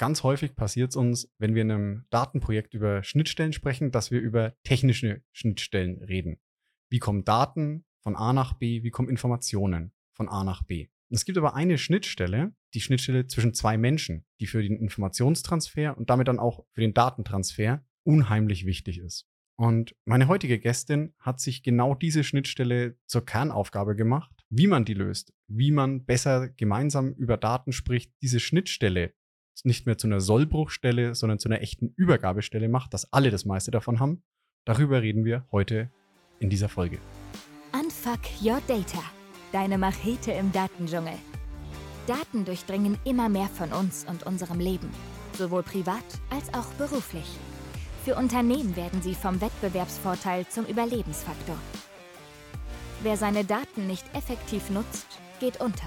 Ganz häufig passiert es uns, wenn wir in einem Datenprojekt über Schnittstellen sprechen, dass wir über technische Schnittstellen reden. Wie kommen Daten von A nach B? Wie kommen Informationen von A nach B? Es gibt aber eine Schnittstelle, die Schnittstelle zwischen zwei Menschen, die für den Informationstransfer und damit dann auch für den Datentransfer unheimlich wichtig ist. Und meine heutige Gästin hat sich genau diese Schnittstelle zur Kernaufgabe gemacht, wie man die löst, wie man besser gemeinsam über Daten spricht, diese Schnittstelle nicht mehr zu einer Sollbruchstelle, sondern zu einer echten Übergabestelle macht, dass alle das meiste davon haben. Darüber reden wir heute in dieser Folge. Unfuck Your Data. Deine Machete im Datendschungel. Daten durchdringen immer mehr von uns und unserem Leben, sowohl privat als auch beruflich. Für Unternehmen werden sie vom Wettbewerbsvorteil zum Überlebensfaktor. Wer seine Daten nicht effektiv nutzt, geht unter.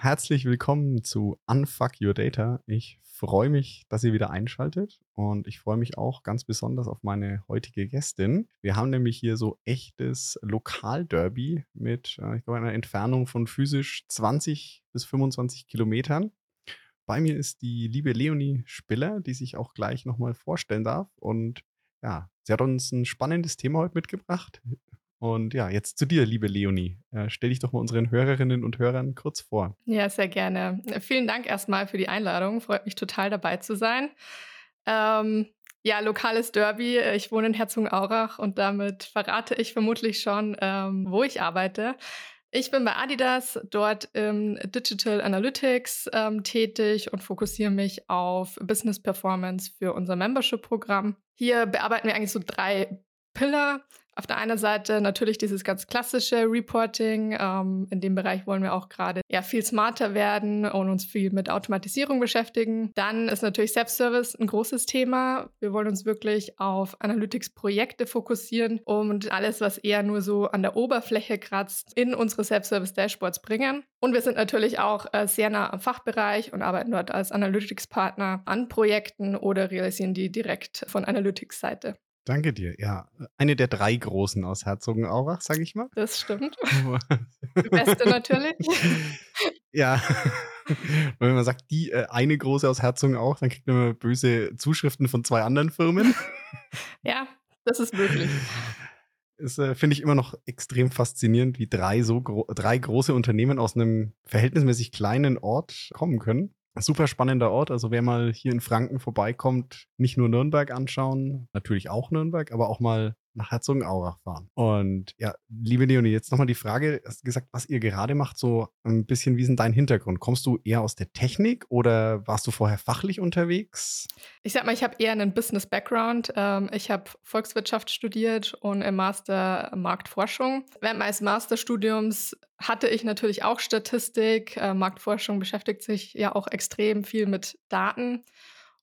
Herzlich willkommen zu Unfuck Your Data. Ich freue mich, dass ihr wieder einschaltet und ich freue mich auch ganz besonders auf meine heutige Gästin. Wir haben nämlich hier so echtes Lokalderby mit, äh, ich glaube, einer Entfernung von physisch 20 bis 25 Kilometern. Bei mir ist die liebe Leonie Spiller, die sich auch gleich nochmal vorstellen darf. Und ja, sie hat uns ein spannendes Thema heute mitgebracht. Und ja, jetzt zu dir, liebe Leonie. Äh, stell dich doch mal unseren Hörerinnen und Hörern kurz vor. Ja, sehr gerne. Vielen Dank erstmal für die Einladung. Freut mich total dabei zu sein. Ähm, ja, lokales Derby. Ich wohne in Herzogenaurach und damit verrate ich vermutlich schon, ähm, wo ich arbeite. Ich bin bei Adidas dort im Digital Analytics ähm, tätig und fokussiere mich auf Business Performance für unser Membership-Programm. Hier bearbeiten wir eigentlich so drei Pillar. Auf der einen Seite natürlich dieses ganz klassische Reporting. Ähm, in dem Bereich wollen wir auch gerade ja, viel smarter werden und uns viel mit Automatisierung beschäftigen. Dann ist natürlich Self-Service ein großes Thema. Wir wollen uns wirklich auf Analytics-Projekte fokussieren und alles, was eher nur so an der Oberfläche kratzt, in unsere Self-Service-Dashboards bringen. Und wir sind natürlich auch äh, sehr nah am Fachbereich und arbeiten dort als Analytics-Partner an Projekten oder realisieren die direkt von Analytics-Seite. Danke dir. Ja, eine der drei Großen aus Herzogenaurach, sage ich mal. Das stimmt. Die beste natürlich. Ja. wenn man sagt, die äh, eine große aus Herzogenaurach, dann kriegt man böse Zuschriften von zwei anderen Firmen. Ja, das ist möglich. Das äh, finde ich immer noch extrem faszinierend, wie drei so gro drei große Unternehmen aus einem verhältnismäßig kleinen Ort kommen können. Super spannender Ort. Also wer mal hier in Franken vorbeikommt, nicht nur Nürnberg anschauen, natürlich auch Nürnberg, aber auch mal nach Herzogenaurach fahren. Und ja, liebe Leonie, jetzt nochmal die Frage, hast gesagt, was ihr gerade macht, so ein bisschen, wie ist denn dein Hintergrund? Kommst du eher aus der Technik oder warst du vorher fachlich unterwegs? Ich sag mal, ich habe eher einen Business-Background. Ähm, ich habe Volkswirtschaft studiert und im Master Marktforschung. Während meines Masterstudiums hatte ich natürlich auch Statistik. Äh, Marktforschung beschäftigt sich ja auch extrem viel mit Daten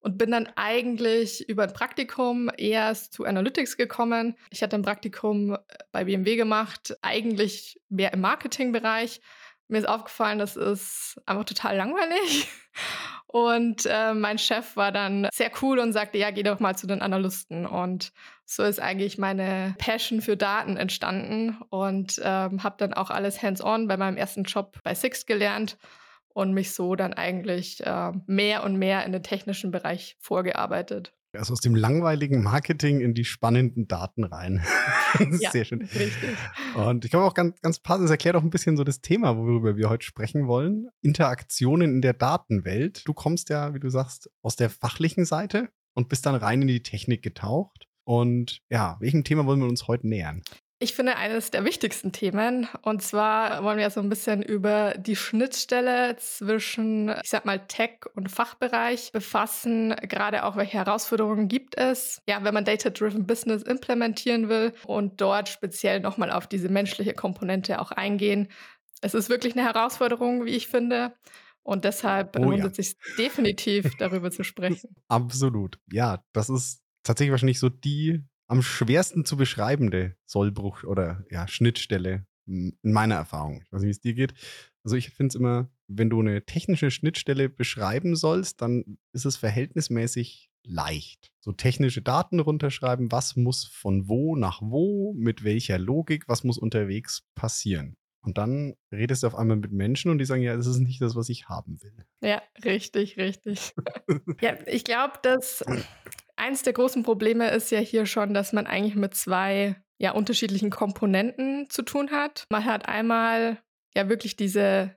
und bin dann eigentlich über ein Praktikum erst zu Analytics gekommen. Ich hatte ein Praktikum äh, bei BMW gemacht, eigentlich mehr im Marketingbereich. Mir ist aufgefallen, das ist einfach total langweilig. Und äh, mein Chef war dann sehr cool und sagte, ja, geh doch mal zu den Analysten. Und so ist eigentlich meine Passion für Daten entstanden und ähm, habe dann auch alles hands-on bei meinem ersten Job bei Six gelernt und mich so dann eigentlich äh, mehr und mehr in den technischen Bereich vorgearbeitet. Also aus dem langweiligen Marketing in die spannenden Daten rein. ja, Sehr schön. Richtig. Und ich glaube auch ganz, ganz passend, es erklärt auch ein bisschen so das Thema, worüber wir heute sprechen wollen. Interaktionen in der Datenwelt. Du kommst ja, wie du sagst, aus der fachlichen Seite und bist dann rein in die Technik getaucht. Und ja, welchem Thema wollen wir uns heute nähern? Ich finde eines der wichtigsten Themen. Und zwar wollen wir so ein bisschen über die Schnittstelle zwischen, ich sag mal, Tech und Fachbereich befassen. Gerade auch, welche Herausforderungen gibt es, ja, wenn man Data-Driven Business implementieren will und dort speziell nochmal auf diese menschliche Komponente auch eingehen. Es ist wirklich eine Herausforderung, wie ich finde. Und deshalb oh, lohnt ja. es sich definitiv, darüber zu sprechen. Absolut. Ja, das ist tatsächlich wahrscheinlich so die am schwersten zu beschreibende Sollbruch oder ja, Schnittstelle in meiner Erfahrung. Ich weiß nicht, wie es dir geht. Also ich finde es immer, wenn du eine technische Schnittstelle beschreiben sollst, dann ist es verhältnismäßig leicht. So technische Daten runterschreiben, was muss von wo nach wo, mit welcher Logik, was muss unterwegs passieren. Und dann redest du auf einmal mit Menschen und die sagen, ja, das ist nicht das, was ich haben will. Ja, richtig, richtig. ja, ich glaube, dass eins der großen Probleme ist ja hier schon, dass man eigentlich mit zwei ja, unterschiedlichen Komponenten zu tun hat. Man hat einmal ja wirklich diese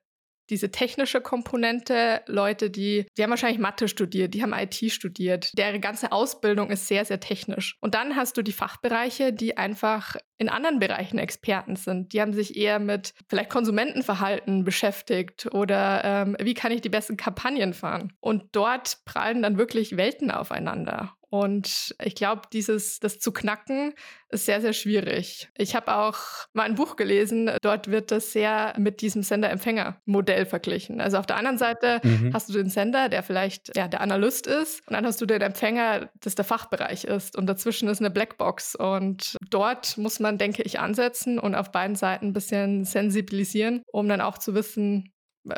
diese technische Komponente, Leute, die, die haben wahrscheinlich Mathe studiert, die haben IT studiert. Deren ganze Ausbildung ist sehr, sehr technisch. Und dann hast du die Fachbereiche, die einfach in anderen Bereichen Experten sind. Die haben sich eher mit vielleicht Konsumentenverhalten beschäftigt oder ähm, wie kann ich die besten Kampagnen fahren. Und dort prallen dann wirklich Welten aufeinander. Und ich glaube, dieses, das zu knacken, ist sehr, sehr schwierig. Ich habe auch mal ein Buch gelesen, dort wird das sehr mit diesem Sender-Empfänger-Modell verglichen. Also auf der anderen Seite mhm. hast du den Sender, der vielleicht ja, der Analyst ist, und dann hast du den Empfänger, das der Fachbereich ist. Und dazwischen ist eine Blackbox. Und dort muss man, denke ich, ansetzen und auf beiden Seiten ein bisschen sensibilisieren, um dann auch zu wissen,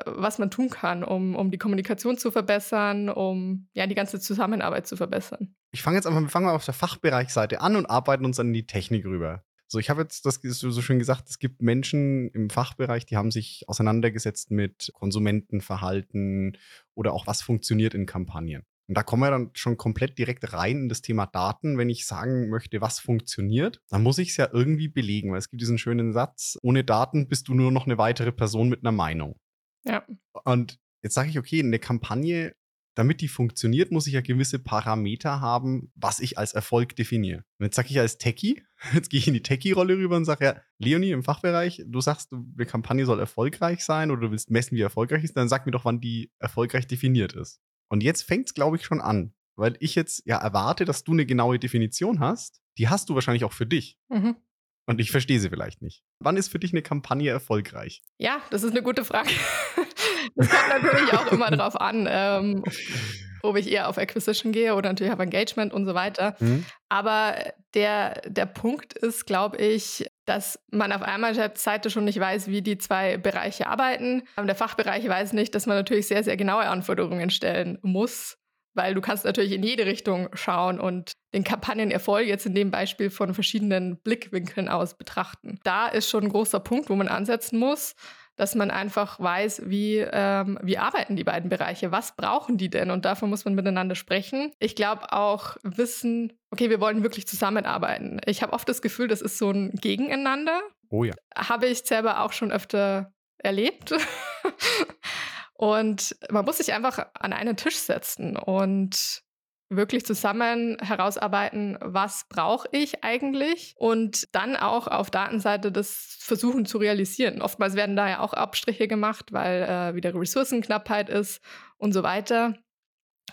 was man tun kann, um, um die Kommunikation zu verbessern, um ja die ganze Zusammenarbeit zu verbessern. Ich fange jetzt einfach, wir fangen mal auf der Fachbereichseite an und arbeiten uns dann in die Technik rüber. So, ich habe jetzt das so schön gesagt, es gibt Menschen im Fachbereich, die haben sich auseinandergesetzt mit Konsumentenverhalten oder auch was funktioniert in Kampagnen. Und da kommen wir dann schon komplett direkt rein in das Thema Daten. Wenn ich sagen möchte, was funktioniert, dann muss ich es ja irgendwie belegen, weil es gibt diesen schönen Satz, ohne Daten bist du nur noch eine weitere Person mit einer Meinung. Ja. Und jetzt sage ich, okay, eine Kampagne, damit die funktioniert, muss ich ja gewisse Parameter haben, was ich als Erfolg definiere. Und jetzt sage ich als Techie, jetzt gehe ich in die Techie-Rolle rüber und sage, ja, Leonie im Fachbereich, du sagst, eine Kampagne soll erfolgreich sein oder du willst messen, wie erfolgreich ist, dann sag mir doch, wann die erfolgreich definiert ist. Und jetzt fängt es, glaube ich, schon an, weil ich jetzt ja erwarte, dass du eine genaue Definition hast. Die hast du wahrscheinlich auch für dich. Mhm. Und ich verstehe sie vielleicht nicht. Wann ist für dich eine Kampagne erfolgreich? Ja, das ist eine gute Frage. Das kommt natürlich auch immer darauf an, ähm, ob ich eher auf Acquisition gehe oder natürlich auf Engagement und so weiter. Mhm. Aber der, der Punkt ist, glaube ich, dass man auf einmal Seite schon nicht weiß, wie die zwei Bereiche arbeiten. Der Fachbereich weiß nicht, dass man natürlich sehr, sehr genaue Anforderungen stellen muss weil du kannst natürlich in jede Richtung schauen und den Kampagnenerfolg jetzt in dem Beispiel von verschiedenen Blickwinkeln aus betrachten. Da ist schon ein großer Punkt, wo man ansetzen muss, dass man einfach weiß, wie, ähm, wie arbeiten die beiden Bereiche, was brauchen die denn und dafür muss man miteinander sprechen. Ich glaube auch wissen, okay, wir wollen wirklich zusammenarbeiten. Ich habe oft das Gefühl, das ist so ein Gegeneinander. Oh ja. Habe ich selber auch schon öfter erlebt. Und man muss sich einfach an einen Tisch setzen und wirklich zusammen herausarbeiten, was brauche ich eigentlich und dann auch auf Datenseite das versuchen zu realisieren. Oftmals werden da ja auch Abstriche gemacht, weil äh, wieder Ressourcenknappheit ist und so weiter.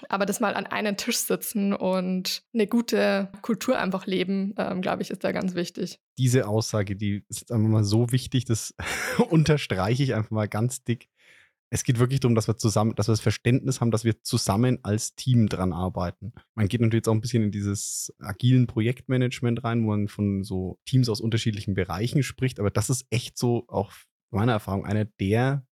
Aber das mal an einen Tisch sitzen und eine gute Kultur einfach leben, ähm, glaube ich, ist da ganz wichtig. Diese Aussage, die ist einfach mal so wichtig, das unterstreiche ich einfach mal ganz dick es geht wirklich darum, dass wir zusammen, dass wir das Verständnis haben, dass wir zusammen als Team dran arbeiten. Man geht natürlich jetzt auch ein bisschen in dieses agilen Projektmanagement rein, wo man von so Teams aus unterschiedlichen Bereichen spricht, aber das ist echt so auch meiner Erfahrung einer der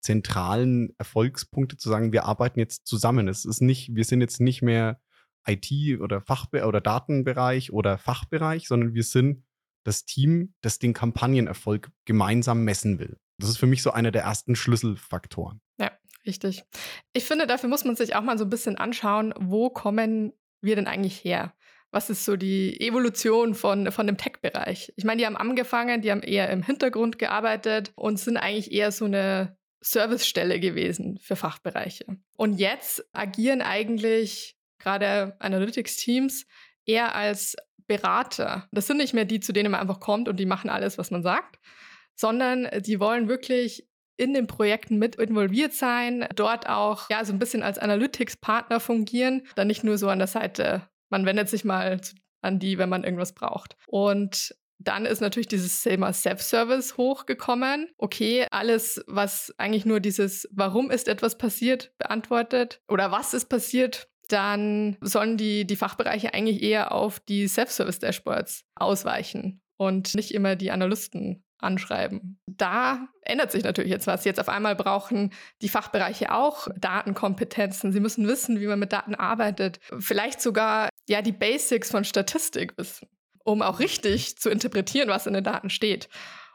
zentralen Erfolgspunkte zu sagen, wir arbeiten jetzt zusammen. Es ist nicht, wir sind jetzt nicht mehr IT oder Fachbe oder Datenbereich oder Fachbereich, sondern wir sind das Team, das den Kampagnenerfolg gemeinsam messen will. Das ist für mich so einer der ersten Schlüsselfaktoren. Ja, richtig. Ich finde, dafür muss man sich auch mal so ein bisschen anschauen, wo kommen wir denn eigentlich her? Was ist so die Evolution von, von dem Tech-Bereich? Ich meine, die haben angefangen, die haben eher im Hintergrund gearbeitet und sind eigentlich eher so eine Servicestelle gewesen für Fachbereiche. Und jetzt agieren eigentlich gerade Analytics-Teams eher als Berater. Das sind nicht mehr die, zu denen man einfach kommt und die machen alles, was man sagt, sondern die wollen wirklich in den Projekten mit involviert sein, dort auch ja so ein bisschen als Analytics-Partner fungieren, dann nicht nur so an der Seite. Man wendet sich mal an die, wenn man irgendwas braucht. Und dann ist natürlich dieses Thema Self-Service hochgekommen. Okay, alles, was eigentlich nur dieses Warum ist etwas passiert beantwortet oder was ist passiert, dann sollen die, die Fachbereiche eigentlich eher auf die Self-Service-Dashboards ausweichen und nicht immer die Analysten anschreiben. Da ändert sich natürlich jetzt was. Jetzt auf einmal brauchen die Fachbereiche auch Datenkompetenzen. Sie müssen wissen, wie man mit Daten arbeitet. Vielleicht sogar ja die Basics von Statistik wissen, um auch richtig zu interpretieren, was in den Daten steht.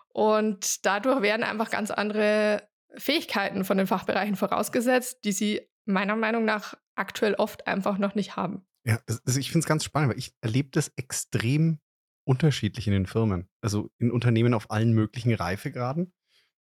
Und dadurch werden einfach ganz andere Fähigkeiten von den Fachbereichen vorausgesetzt, die sie meiner Meinung nach aktuell oft einfach noch nicht haben. Ja, also ich finde es ganz spannend, weil ich erlebe das extrem unterschiedlich in den Firmen. Also in Unternehmen auf allen möglichen Reifegraden.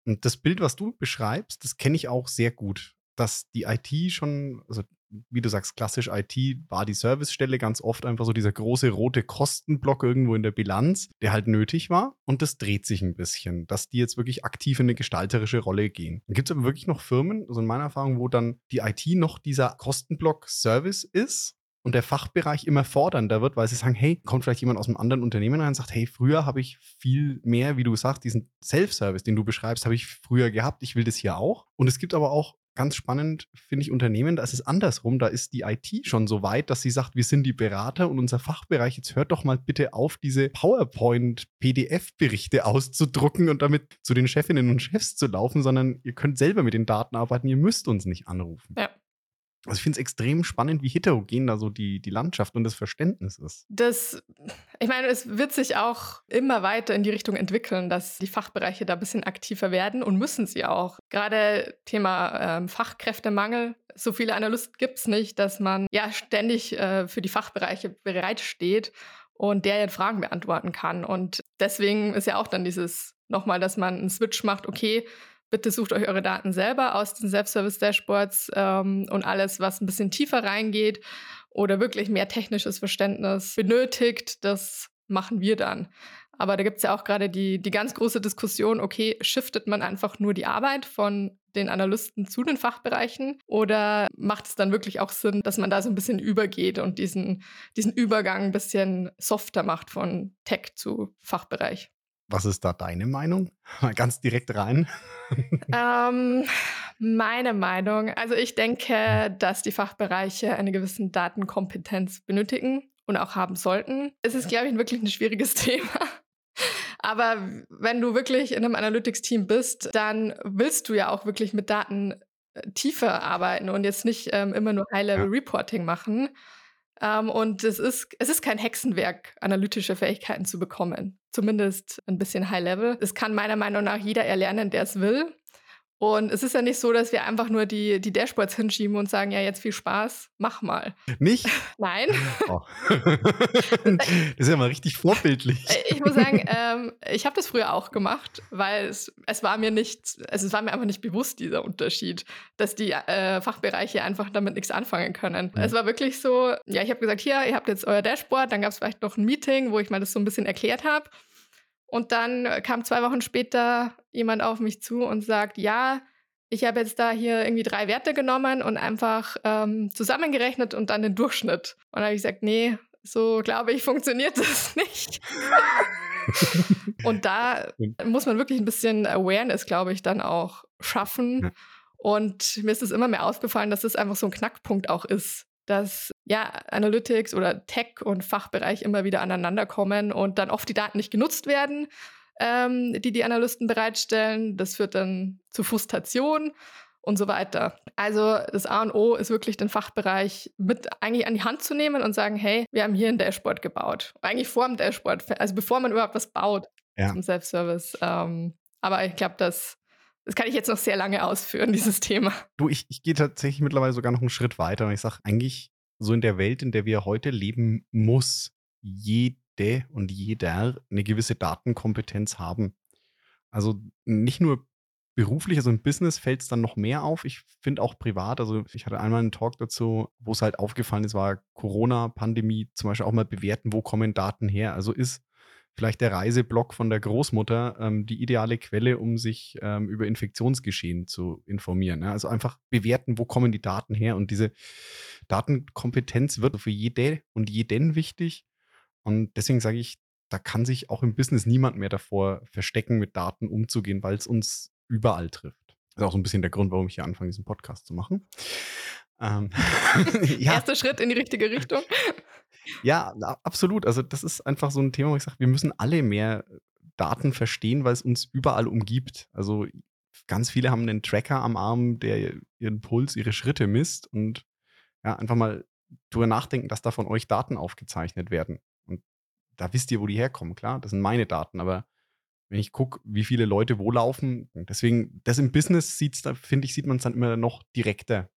Und das Bild, was du beschreibst, das kenne ich auch sehr gut. Dass die IT schon, also wie du sagst, klassisch IT war die Servicestelle ganz oft einfach so dieser große rote Kostenblock irgendwo in der Bilanz, der halt nötig war. Und das dreht sich ein bisschen, dass die jetzt wirklich aktiv in eine gestalterische Rolle gehen. Dann gibt es aber wirklich noch Firmen, also in meiner Erfahrung, wo dann die IT noch dieser Kostenblock Service ist und der Fachbereich immer fordernder wird, weil sie sagen, hey, kommt vielleicht jemand aus einem anderen Unternehmen rein und sagt, hey, früher habe ich viel mehr, wie du sagst, diesen Self-Service, den du beschreibst, habe ich früher gehabt, ich will das hier auch. Und es gibt aber auch ganz spannend, finde ich, Unternehmen, da ist es andersrum. Da ist die IT schon so weit, dass sie sagt, wir sind die Berater und unser Fachbereich, jetzt hört doch mal bitte auf, diese PowerPoint-PDF-Berichte auszudrucken und damit zu den Chefinnen und Chefs zu laufen, sondern ihr könnt selber mit den Daten arbeiten, ihr müsst uns nicht anrufen. Ja. Also ich finde es extrem spannend, wie heterogen da so die, die Landschaft und das Verständnis ist. Das, ich meine, es wird sich auch immer weiter in die Richtung entwickeln, dass die Fachbereiche da ein bisschen aktiver werden und müssen sie auch. Gerade Thema ähm, Fachkräftemangel. So viele Analysten gibt es nicht, dass man ja ständig äh, für die Fachbereiche bereitsteht und deren Fragen beantworten kann. Und deswegen ist ja auch dann dieses nochmal, dass man einen Switch macht, okay, Bitte sucht euch eure Daten selber aus den Self-Service-Dashboards ähm, und alles, was ein bisschen tiefer reingeht oder wirklich mehr technisches Verständnis benötigt, das machen wir dann. Aber da gibt es ja auch gerade die, die ganz große Diskussion, okay, shiftet man einfach nur die Arbeit von den Analysten zu den Fachbereichen oder macht es dann wirklich auch Sinn, dass man da so ein bisschen übergeht und diesen, diesen Übergang ein bisschen softer macht von Tech zu Fachbereich? Was ist da deine Meinung? Mal ganz direkt rein. Ähm, meine Meinung. Also ich denke, dass die Fachbereiche eine gewisse Datenkompetenz benötigen und auch haben sollten. Es ist, glaube ich, wirklich ein schwieriges Thema. Aber wenn du wirklich in einem Analytics-Team bist, dann willst du ja auch wirklich mit Daten äh, tiefer arbeiten und jetzt nicht ähm, immer nur High-Level-Reporting machen. Ähm, und es ist, es ist kein Hexenwerk, analytische Fähigkeiten zu bekommen. Zumindest ein bisschen High Level. Es kann meiner Meinung nach jeder erlernen, der es will. Und es ist ja nicht so, dass wir einfach nur die, die Dashboards hinschieben und sagen, ja, jetzt viel Spaß, mach mal. Nicht? Nein. Oh. das ist ja mal richtig vorbildlich. Äh, ich muss sagen, ähm, ich habe das früher auch gemacht, weil es, es war mir nicht, also es war mir einfach nicht bewusst, dieser Unterschied, dass die äh, Fachbereiche einfach damit nichts anfangen können. Mhm. Es war wirklich so, ja, ich habe gesagt, hier, ihr habt jetzt euer Dashboard, dann gab es vielleicht noch ein Meeting, wo ich mal das so ein bisschen erklärt habe. Und dann kam zwei Wochen später jemand auf mich zu und sagt, ja, ich habe jetzt da hier irgendwie drei Werte genommen und einfach ähm, zusammengerechnet und dann den Durchschnitt. Und dann habe ich gesagt, nee, so glaube ich, funktioniert das nicht. und da muss man wirklich ein bisschen Awareness, glaube ich, dann auch schaffen. Ja. Und mir ist es immer mehr aufgefallen, dass es einfach so ein Knackpunkt auch ist, dass ja Analytics oder Tech und Fachbereich immer wieder aneinander kommen und dann oft die Daten nicht genutzt werden, ähm, die die Analysten bereitstellen. Das führt dann zu Frustration und so weiter. Also das A und O ist wirklich den Fachbereich mit eigentlich an die Hand zu nehmen und sagen, hey, wir haben hier ein Dashboard gebaut. Eigentlich vor dem Dashboard, also bevor man überhaupt was baut ja. zum Self-Service. Ähm, aber ich glaube, das das kann ich jetzt noch sehr lange ausführen, dieses Thema. Du, ich, ich gehe tatsächlich mittlerweile sogar noch einen Schritt weiter und ich sage eigentlich, so in der Welt, in der wir heute leben, muss jede und jeder eine gewisse Datenkompetenz haben. Also nicht nur beruflich, also im Business fällt es dann noch mehr auf. Ich finde auch privat, also ich hatte einmal einen Talk dazu, wo es halt aufgefallen ist, war Corona, Pandemie, zum Beispiel auch mal bewerten, wo kommen Daten her. Also ist vielleicht der Reiseblog von der Großmutter ähm, die ideale Quelle, um sich ähm, über Infektionsgeschehen zu informieren. Ja? Also einfach bewerten, wo kommen die Daten her. Und diese Datenkompetenz wird für jede und jeden wichtig. Und deswegen sage ich, da kann sich auch im Business niemand mehr davor verstecken, mit Daten umzugehen, weil es uns überall trifft. Das ist auch so ein bisschen der Grund, warum ich hier anfange, diesen Podcast zu machen. Ähm, ja. Erster Schritt in die richtige Richtung. Ja, absolut. Also das ist einfach so ein Thema, wo ich sage, wir müssen alle mehr Daten verstehen, weil es uns überall umgibt. Also ganz viele haben einen Tracker am Arm, der ihren Puls, ihre Schritte misst und ja, einfach mal drüber nachdenken, dass da von euch Daten aufgezeichnet werden. Und da wisst ihr, wo die herkommen, klar, das sind meine Daten, aber wenn ich gucke, wie viele Leute wo laufen, deswegen, das im Business sieht's da, finde ich, sieht man es dann immer noch direkter,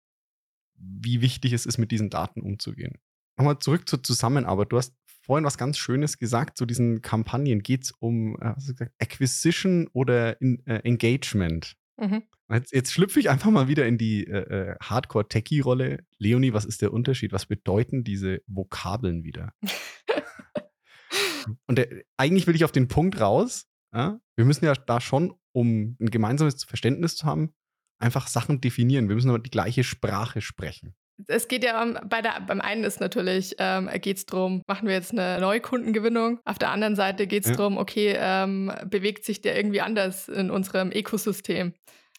wie wichtig es ist, mit diesen Daten umzugehen. Nochmal zurück zur Zusammenarbeit. Du hast vorhin was ganz Schönes gesagt zu diesen Kampagnen. Geht es um äh, Acquisition oder in, äh, Engagement? Mhm. Jetzt, jetzt schlüpfe ich einfach mal wieder in die äh, äh, Hardcore-Techie-Rolle. Leonie, was ist der Unterschied? Was bedeuten diese Vokabeln wieder? Und der, eigentlich will ich auf den Punkt raus. Ja? Wir müssen ja da schon, um ein gemeinsames Verständnis zu haben, einfach Sachen definieren. Wir müssen aber die gleiche Sprache sprechen. Es geht ja um, bei der, beim einen ist natürlich, ähm, geht es darum, machen wir jetzt eine neue Kundengewinnung. Auf der anderen Seite geht es ja. darum, okay, ähm, bewegt sich der irgendwie anders in unserem Ökosystem?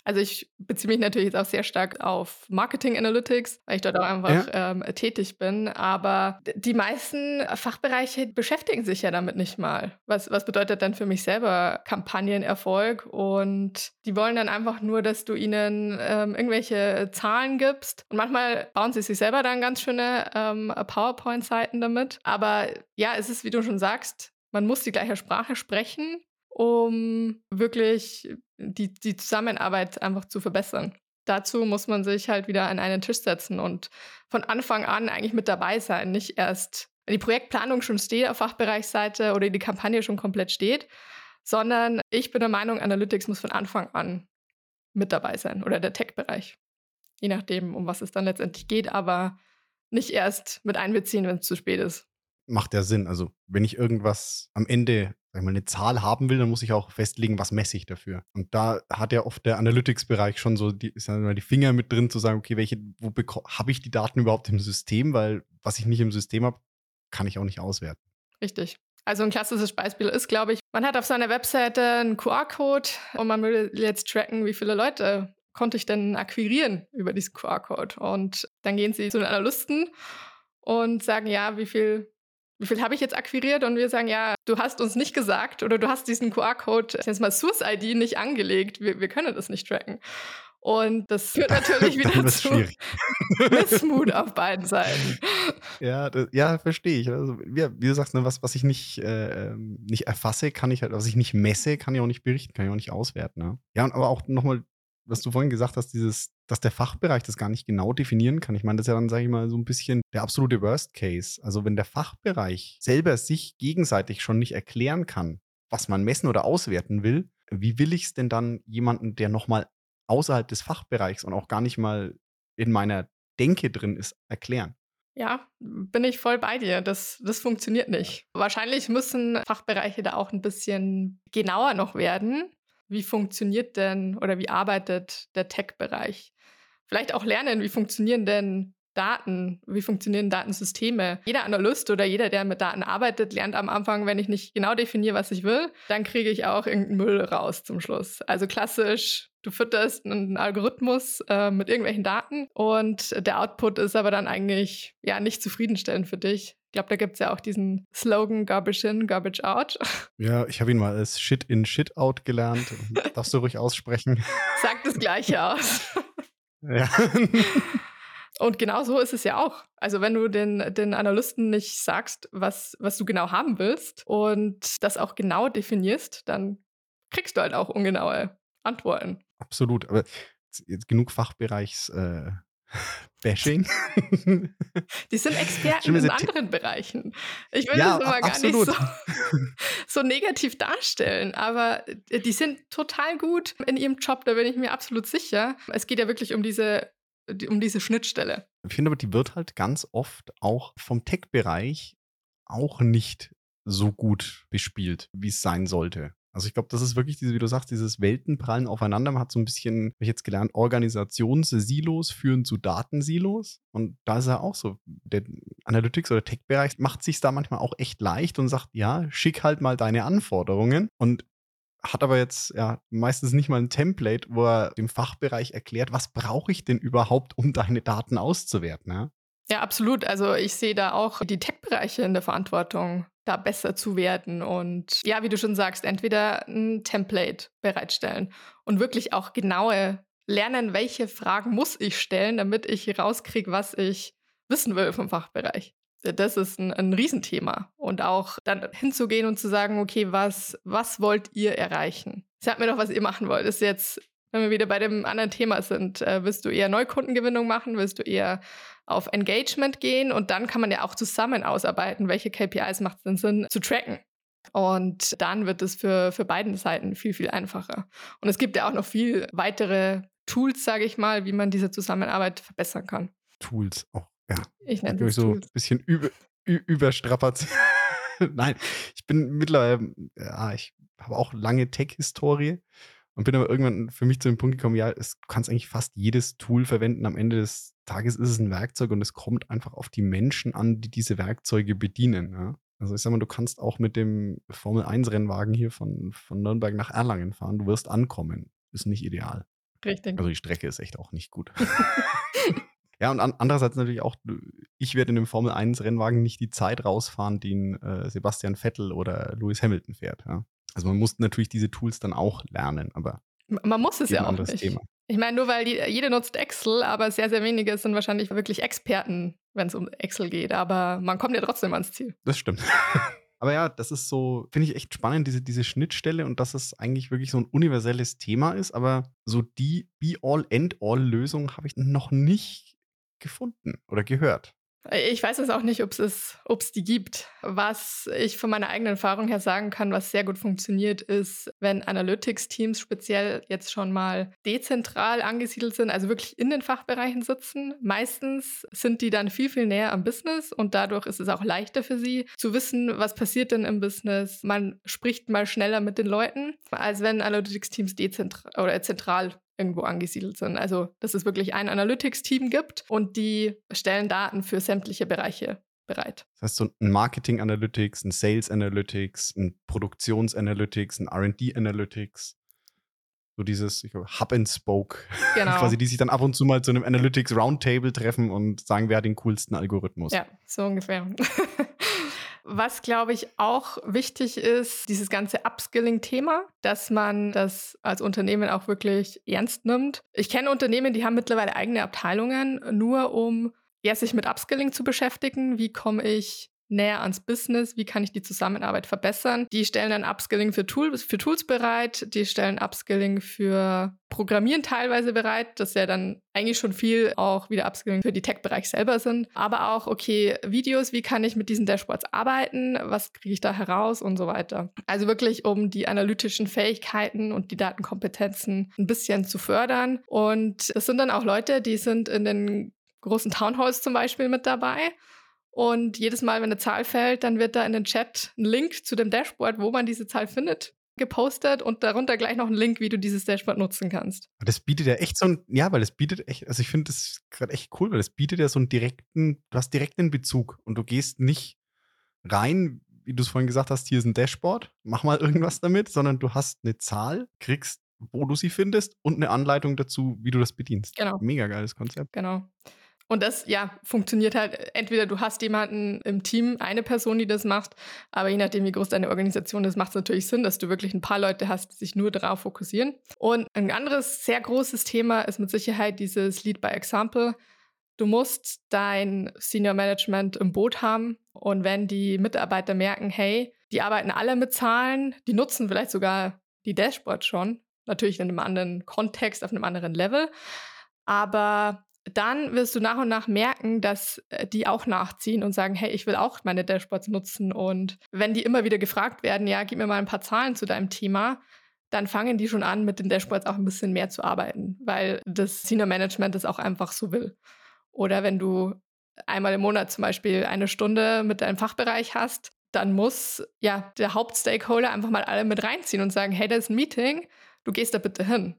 Also ich beziehe mich natürlich jetzt auch sehr stark auf Marketing Analytics, weil ich dort auch einfach ja. ähm, tätig bin. Aber die meisten Fachbereiche beschäftigen sich ja damit nicht mal. Was, was bedeutet dann für mich selber Kampagnenerfolg? Und die wollen dann einfach nur, dass du ihnen ähm, irgendwelche Zahlen gibst. Und manchmal bauen sie sich selber dann ganz schöne ähm, PowerPoint-Seiten damit. Aber ja, es ist, wie du schon sagst, man muss die gleiche Sprache sprechen um wirklich die, die Zusammenarbeit einfach zu verbessern. Dazu muss man sich halt wieder an einen Tisch setzen und von Anfang an eigentlich mit dabei sein. Nicht erst, wenn die Projektplanung schon steht auf Fachbereichsseite oder die Kampagne schon komplett steht, sondern ich bin der Meinung, Analytics muss von Anfang an mit dabei sein oder der Tech-Bereich. Je nachdem, um was es dann letztendlich geht, aber nicht erst mit einbeziehen, wenn es zu spät ist. Macht ja Sinn. Also, wenn ich irgendwas am Ende sag mal, eine Zahl haben will, dann muss ich auch festlegen, was messe ich dafür. Und da hat ja oft der Analytics-Bereich schon so die, die Finger mit drin, zu sagen, okay, welche, wo habe ich die Daten überhaupt im System? Weil was ich nicht im System habe, kann ich auch nicht auswerten. Richtig. Also ein klassisches Beispiel ist, glaube ich, man hat auf seiner Webseite einen QR-Code und man will jetzt tracken, wie viele Leute konnte ich denn akquirieren über diesen QR-Code. Und dann gehen sie zu den Analysten und sagen, ja, wie viel wie viel habe ich jetzt akquiriert? Und wir sagen, ja, du hast uns nicht gesagt oder du hast diesen QR-Code, jetzt mal Source-ID nicht angelegt. Wir, wir können das nicht tracken. Und das führt natürlich wieder zu Missmut auf beiden Seiten. Ja, das, ja verstehe ich. Also, ja, wie du sagst, ne, was, was ich nicht, äh, ähm, nicht erfasse, kann ich halt, was ich nicht messe, kann ich auch nicht berichten, kann ich auch nicht auswerten. Ne? Ja, aber auch nochmal was du vorhin gesagt hast, dieses, dass der Fachbereich das gar nicht genau definieren kann. Ich meine, das ist ja dann, sage ich mal, so ein bisschen der absolute Worst Case. Also wenn der Fachbereich selber sich gegenseitig schon nicht erklären kann, was man messen oder auswerten will, wie will ich es denn dann jemanden, der nochmal außerhalb des Fachbereichs und auch gar nicht mal in meiner Denke drin ist, erklären? Ja, bin ich voll bei dir. Das, das funktioniert nicht. Wahrscheinlich müssen Fachbereiche da auch ein bisschen genauer noch werden, wie funktioniert denn oder wie arbeitet der Tech-Bereich? Vielleicht auch lernen, wie funktionieren denn Daten, wie funktionieren Datensysteme. Jeder Analyst oder jeder, der mit Daten arbeitet, lernt am Anfang, wenn ich nicht genau definiere, was ich will, dann kriege ich auch irgendeinen Müll raus zum Schluss. Also klassisch, du fütterst einen Algorithmus äh, mit irgendwelchen Daten und der Output ist aber dann eigentlich ja nicht zufriedenstellend für dich glaube, da gibt es ja auch diesen Slogan Garbage in, Garbage out. Ja, ich habe ihn mal als Shit in, Shit out gelernt. Darfst du ruhig aussprechen? Sagt das Gleiche aus. ja. Und genau so ist es ja auch. Also wenn du den, den Analysten nicht sagst, was, was du genau haben willst und das auch genau definierst, dann kriegst du halt auch ungenaue Antworten. Absolut. Aber jetzt genug Fachbereichs. Äh Bashing. Die sind Experten in anderen Bereichen. Ich will ja, das immer gar nicht so, so, negativ darstellen, aber äh, die sind total gut in ihrem Job, da bin ich mir absolut sicher. Es geht ja wirklich um diese, um diese Schnittstelle. Ich finde aber, die wird halt ganz oft auch vom Tech-Bereich auch nicht so gut bespielt, wie es sein sollte. Also ich glaube, das ist wirklich, diese, wie du sagst, dieses Weltenprallen aufeinander. Man hat so ein bisschen, habe ich jetzt gelernt, Organisationssilos führen zu Datensilos. Und da ist ja auch so, der Analytics- oder Tech-Bereich macht sich da manchmal auch echt leicht und sagt, ja, schick halt mal deine Anforderungen. Und hat aber jetzt ja meistens nicht mal ein Template, wo er dem Fachbereich erklärt, was brauche ich denn überhaupt, um deine Daten auszuwerten. Ja? Ja, absolut. Also ich sehe da auch die Tech-Bereiche in der Verantwortung, da besser zu werden und ja, wie du schon sagst, entweder ein Template bereitstellen und wirklich auch genaue lernen, welche Fragen muss ich stellen, damit ich rauskriege, was ich wissen will vom Fachbereich. Das ist ein, ein Riesenthema. Und auch dann hinzugehen und zu sagen, okay, was, was wollt ihr erreichen? Sagt mir doch, was ihr machen wollt. Ist jetzt, wenn wir wieder bei dem anderen Thema sind, äh, willst du eher Neukundengewinnung machen? Willst du eher auf Engagement gehen? Und dann kann man ja auch zusammen ausarbeiten, welche KPIs macht es denn Sinn zu tracken. Und dann wird es für, für beiden Seiten viel, viel einfacher. Und es gibt ja auch noch viel weitere Tools, sage ich mal, wie man diese Zusammenarbeit verbessern kann. Tools, auch ja. Ich nenne es so ein bisschen über, überstrapaziert. Nein, ich bin mittlerweile, ja, ich habe auch lange Tech-Historie und bin aber irgendwann für mich zu dem Punkt gekommen, ja, es, kannst eigentlich fast jedes Tool verwenden. Am Ende des Tages ist es ein Werkzeug und es kommt einfach auf die Menschen an, die diese Werkzeuge bedienen. Ja? Also ich sag mal, du kannst auch mit dem Formel-1-Rennwagen hier von, von Nürnberg nach Erlangen fahren. Du wirst ankommen. Ist nicht ideal. Richtig. Also die Strecke ist echt auch nicht gut. Ja, und an, andererseits natürlich auch, ich werde in dem Formel 1 Rennwagen nicht die Zeit rausfahren, den äh, Sebastian Vettel oder Lewis Hamilton fährt. Ja. Also man muss natürlich diese Tools dann auch lernen, aber man muss es ja auch nicht. Thema. Ich meine, nur weil die, jeder nutzt Excel, aber sehr, sehr wenige sind wahrscheinlich wirklich Experten, wenn es um Excel geht. Aber man kommt ja trotzdem ans Ziel. Das stimmt. Aber ja, das ist so, finde ich echt spannend, diese, diese Schnittstelle und dass es eigentlich wirklich so ein universelles Thema ist. Aber so die Be-all-end-all-Lösung habe ich noch nicht gefunden oder gehört. Ich weiß es auch nicht, ob es die gibt. Was ich von meiner eigenen Erfahrung her sagen kann, was sehr gut funktioniert, ist, wenn Analytics-Teams speziell jetzt schon mal dezentral angesiedelt sind, also wirklich in den Fachbereichen sitzen. Meistens sind die dann viel, viel näher am Business und dadurch ist es auch leichter für sie zu wissen, was passiert denn im Business. Man spricht mal schneller mit den Leuten, als wenn Analytics-Teams dezentral oder zentral irgendwo angesiedelt sind. Also, dass es wirklich ein Analytics-Team gibt und die stellen Daten für sämtliche Bereiche bereit. Das heißt, so ein Marketing Analytics, ein Sales Analytics, ein Produktions Analytics, ein RD Analytics. So dieses ich glaube, Hub and Spoke. Genau. Quasi, die sich dann ab und zu mal zu einem Analytics Roundtable treffen und sagen, wer hat den coolsten Algorithmus. Ja, so ungefähr. Was, glaube ich, auch wichtig ist, dieses ganze Upskilling-Thema, dass man das als Unternehmen auch wirklich ernst nimmt. Ich kenne Unternehmen, die haben mittlerweile eigene Abteilungen, nur um ja, sich mit Upskilling zu beschäftigen. Wie komme ich näher ans Business, wie kann ich die Zusammenarbeit verbessern. Die stellen dann Upskilling für Tools, für Tools bereit, die stellen Upskilling für Programmieren teilweise bereit, das ja dann eigentlich schon viel auch wieder Upskilling für die Tech-Bereich selber sind. Aber auch, okay, Videos, wie kann ich mit diesen Dashboards arbeiten, was kriege ich da heraus und so weiter. Also wirklich, um die analytischen Fähigkeiten und die Datenkompetenzen ein bisschen zu fördern. Und das sind dann auch Leute, die sind in den großen Townhalls zum Beispiel mit dabei und jedes Mal, wenn eine Zahl fällt, dann wird da in den Chat ein Link zu dem Dashboard, wo man diese Zahl findet, gepostet und darunter gleich noch ein Link, wie du dieses Dashboard nutzen kannst. Das bietet ja echt so ein, ja, weil das bietet echt, also ich finde das gerade echt cool, weil das bietet ja so einen direkten, du hast direkt einen Bezug und du gehst nicht rein, wie du es vorhin gesagt hast, hier ist ein Dashboard, mach mal irgendwas damit, sondern du hast eine Zahl, kriegst, wo du sie findest und eine Anleitung dazu, wie du das bedienst. Genau. Mega geiles Konzept. Genau. Und das, ja, funktioniert halt. Entweder du hast jemanden im Team, eine Person, die das macht, aber je nachdem, wie groß deine Organisation ist, macht es natürlich Sinn, dass du wirklich ein paar Leute hast, die sich nur darauf fokussieren. Und ein anderes sehr großes Thema ist mit Sicherheit dieses Lead by Example. Du musst dein Senior Management im Boot haben. Und wenn die Mitarbeiter merken, hey, die arbeiten alle mit Zahlen, die nutzen vielleicht sogar die Dashboard schon, natürlich in einem anderen Kontext, auf einem anderen Level. Aber dann wirst du nach und nach merken, dass äh, die auch nachziehen und sagen, hey, ich will auch meine Dashboards nutzen. Und wenn die immer wieder gefragt werden, ja, gib mir mal ein paar Zahlen zu deinem Thema, dann fangen die schon an, mit den Dashboards auch ein bisschen mehr zu arbeiten, weil das Senior Management das auch einfach so will. Oder wenn du einmal im Monat zum Beispiel eine Stunde mit deinem Fachbereich hast, dann muss ja der Hauptstakeholder einfach mal alle mit reinziehen und sagen, hey, da ist ein Meeting, du gehst da bitte hin.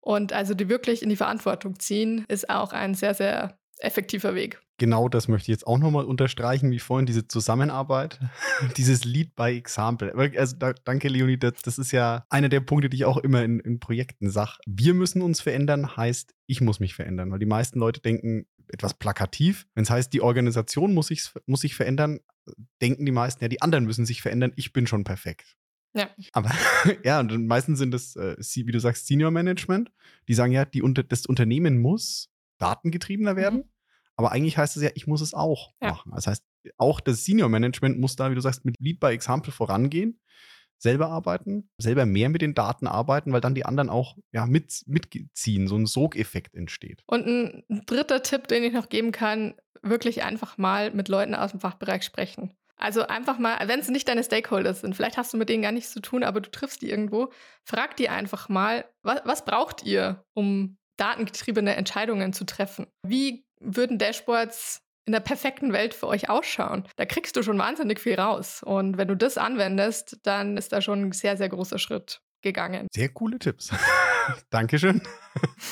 Und also die wirklich in die Verantwortung ziehen, ist auch ein sehr, sehr effektiver Weg. genau das möchte ich jetzt auch nochmal unterstreichen, wie vorhin, diese Zusammenarbeit, dieses Lead by Example. Also da, danke, Leonie, das, das, ist ja einer der Punkte, die ich auch immer in, in Projekten sage. Wir müssen uns verändern, heißt, ich muss mich verändern, weil die meisten Leute denken etwas plakativ. Wenn es heißt, die Organisation muss sich, muss sich verändern, denken die meisten, ja, die anderen müssen sich verändern, ich bin schon perfekt. Ja. Aber ja, und meistens sind das, äh, wie du sagst, Senior Management, die sagen ja, die, das Unternehmen muss datengetriebener werden. Mhm. Aber eigentlich heißt es ja, ich muss es auch ja. machen. Das heißt, auch das Senior Management muss da, wie du sagst, mit Lead by Example vorangehen, selber arbeiten, selber mehr mit den Daten arbeiten, weil dann die anderen auch ja, mit, mitziehen, so ein Sogeffekt entsteht. Und ein dritter Tipp, den ich noch geben kann, wirklich einfach mal mit Leuten aus dem Fachbereich sprechen. Also einfach mal, wenn es nicht deine Stakeholders sind, vielleicht hast du mit denen gar nichts zu tun, aber du triffst die irgendwo, frag die einfach mal, was, was braucht ihr, um datengetriebene Entscheidungen zu treffen? Wie würden Dashboards in der perfekten Welt für euch ausschauen? Da kriegst du schon wahnsinnig viel raus. Und wenn du das anwendest, dann ist da schon ein sehr, sehr großer Schritt gegangen. Sehr coole Tipps. Dankeschön.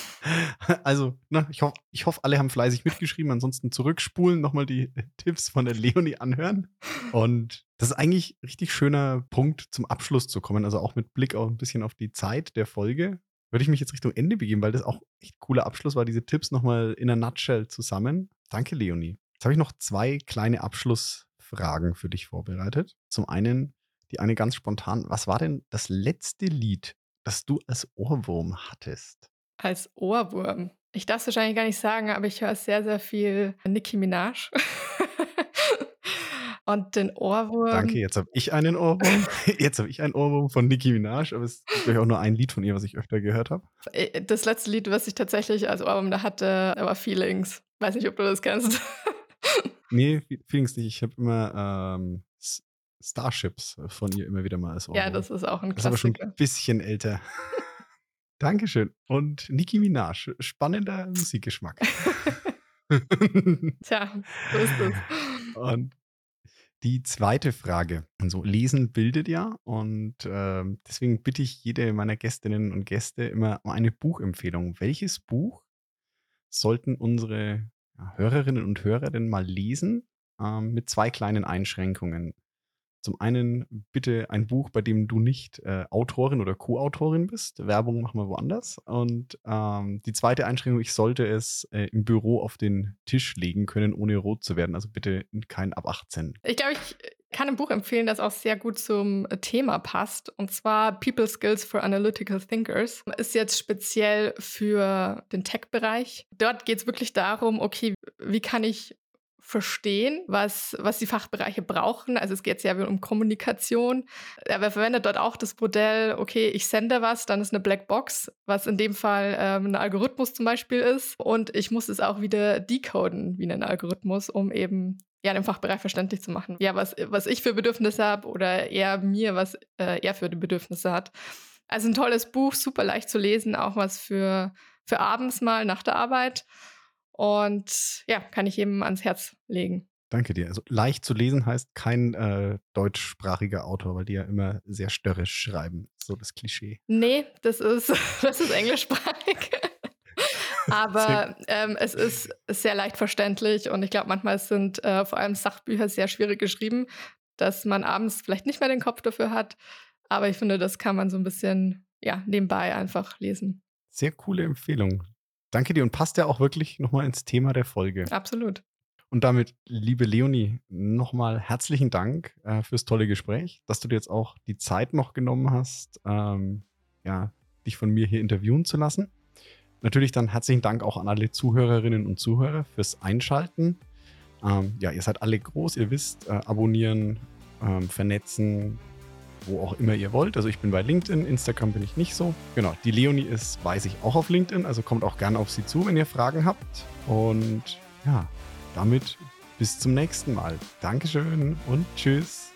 also, na, ich hoffe, ich hoff, alle haben fleißig mitgeschrieben. Ansonsten zurückspulen, nochmal die Tipps von der Leonie anhören. Und das ist eigentlich ein richtig schöner Punkt zum Abschluss zu kommen. Also auch mit Blick auch ein bisschen auf die Zeit der Folge würde ich mich jetzt Richtung Ende begeben, weil das auch echt cooler Abschluss war, diese Tipps nochmal in einer Nutshell zusammen. Danke, Leonie. Jetzt habe ich noch zwei kleine Abschlussfragen für dich vorbereitet. Zum einen die eine ganz spontan. Was war denn das letzte Lied, das du als Ohrwurm hattest? Als Ohrwurm? Ich darf es wahrscheinlich gar nicht sagen, aber ich höre sehr, sehr viel Nicki Minaj. Und den Ohrwurm. Danke, jetzt habe ich einen Ohrwurm. Jetzt habe ich einen Ohrwurm von Nicki Minaj, aber es ist auch nur ein Lied von ihr, was ich öfter gehört habe. Äh, das letzte Lied, was ich tatsächlich als Ohrwurm da hatte, war Feelings. Weiß nicht, ob du das kennst. nee, Feelings nicht. Ich habe immer ähm, Starships von ihr immer wieder mal als Ohrwurm. Ja, das ist auch ein Klassiker. Das ist aber schon ein bisschen älter. Dankeschön. Und Nicki Minaj, spannender Musikgeschmack. Tja, so ist es. Und die zweite Frage. Also Lesen bildet ja und äh, deswegen bitte ich jede meiner Gästinnen und Gäste immer um eine Buchempfehlung. Welches Buch sollten unsere Hörerinnen und Hörer denn mal lesen? Ähm, mit zwei kleinen Einschränkungen. Zum einen bitte ein Buch, bei dem du nicht äh, Autorin oder Co-Autorin bist. Werbung machen wir woanders. Und ähm, die zweite Einschränkung, ich sollte es äh, im Büro auf den Tisch legen können, ohne rot zu werden. Also bitte kein ab 18. Ich glaube, ich kann ein Buch empfehlen, das auch sehr gut zum Thema passt. Und zwar People Skills for Analytical Thinkers. Ist jetzt speziell für den Tech-Bereich. Dort geht es wirklich darum, okay, wie kann ich verstehen, was, was die Fachbereiche brauchen. Also es geht ja um Kommunikation. Aber verwendet dort auch das Modell, okay, ich sende was, dann ist eine Blackbox, was in dem Fall ähm, ein Algorithmus zum Beispiel ist. Und ich muss es auch wieder decoden wie ein Algorithmus, um eben ja, den Fachbereich verständlich zu machen. Ja, was, was ich für Bedürfnisse habe oder er mir, was äh, er für Bedürfnisse hat. Also ein tolles Buch, super leicht zu lesen, auch was für, für abends mal nach der Arbeit. Und ja, kann ich jedem ans Herz legen. Danke dir. Also leicht zu lesen heißt kein äh, deutschsprachiger Autor, weil die ja immer sehr störrisch schreiben. So das Klischee. Nee, das ist, das ist englischsprachig. Aber ähm, es ist sehr leicht verständlich und ich glaube, manchmal sind äh, vor allem Sachbücher sehr schwierig geschrieben, dass man abends vielleicht nicht mehr den Kopf dafür hat. Aber ich finde, das kann man so ein bisschen ja, nebenbei einfach lesen. Sehr coole Empfehlung. Danke dir und passt ja auch wirklich nochmal ins Thema der Folge. Absolut. Und damit, liebe Leonie, nochmal herzlichen Dank äh, fürs tolle Gespräch, dass du dir jetzt auch die Zeit noch genommen hast, ähm, ja, dich von mir hier interviewen zu lassen. Natürlich dann herzlichen Dank auch an alle Zuhörerinnen und Zuhörer fürs Einschalten. Ähm, ja, ihr seid alle groß, ihr wisst, äh, abonnieren, ähm, vernetzen, wo auch immer ihr wollt. Also ich bin bei LinkedIn, Instagram bin ich nicht so. Genau, die Leonie ist, weiß ich, auch auf LinkedIn, also kommt auch gerne auf sie zu, wenn ihr Fragen habt. Und ja, damit bis zum nächsten Mal. Dankeschön und tschüss.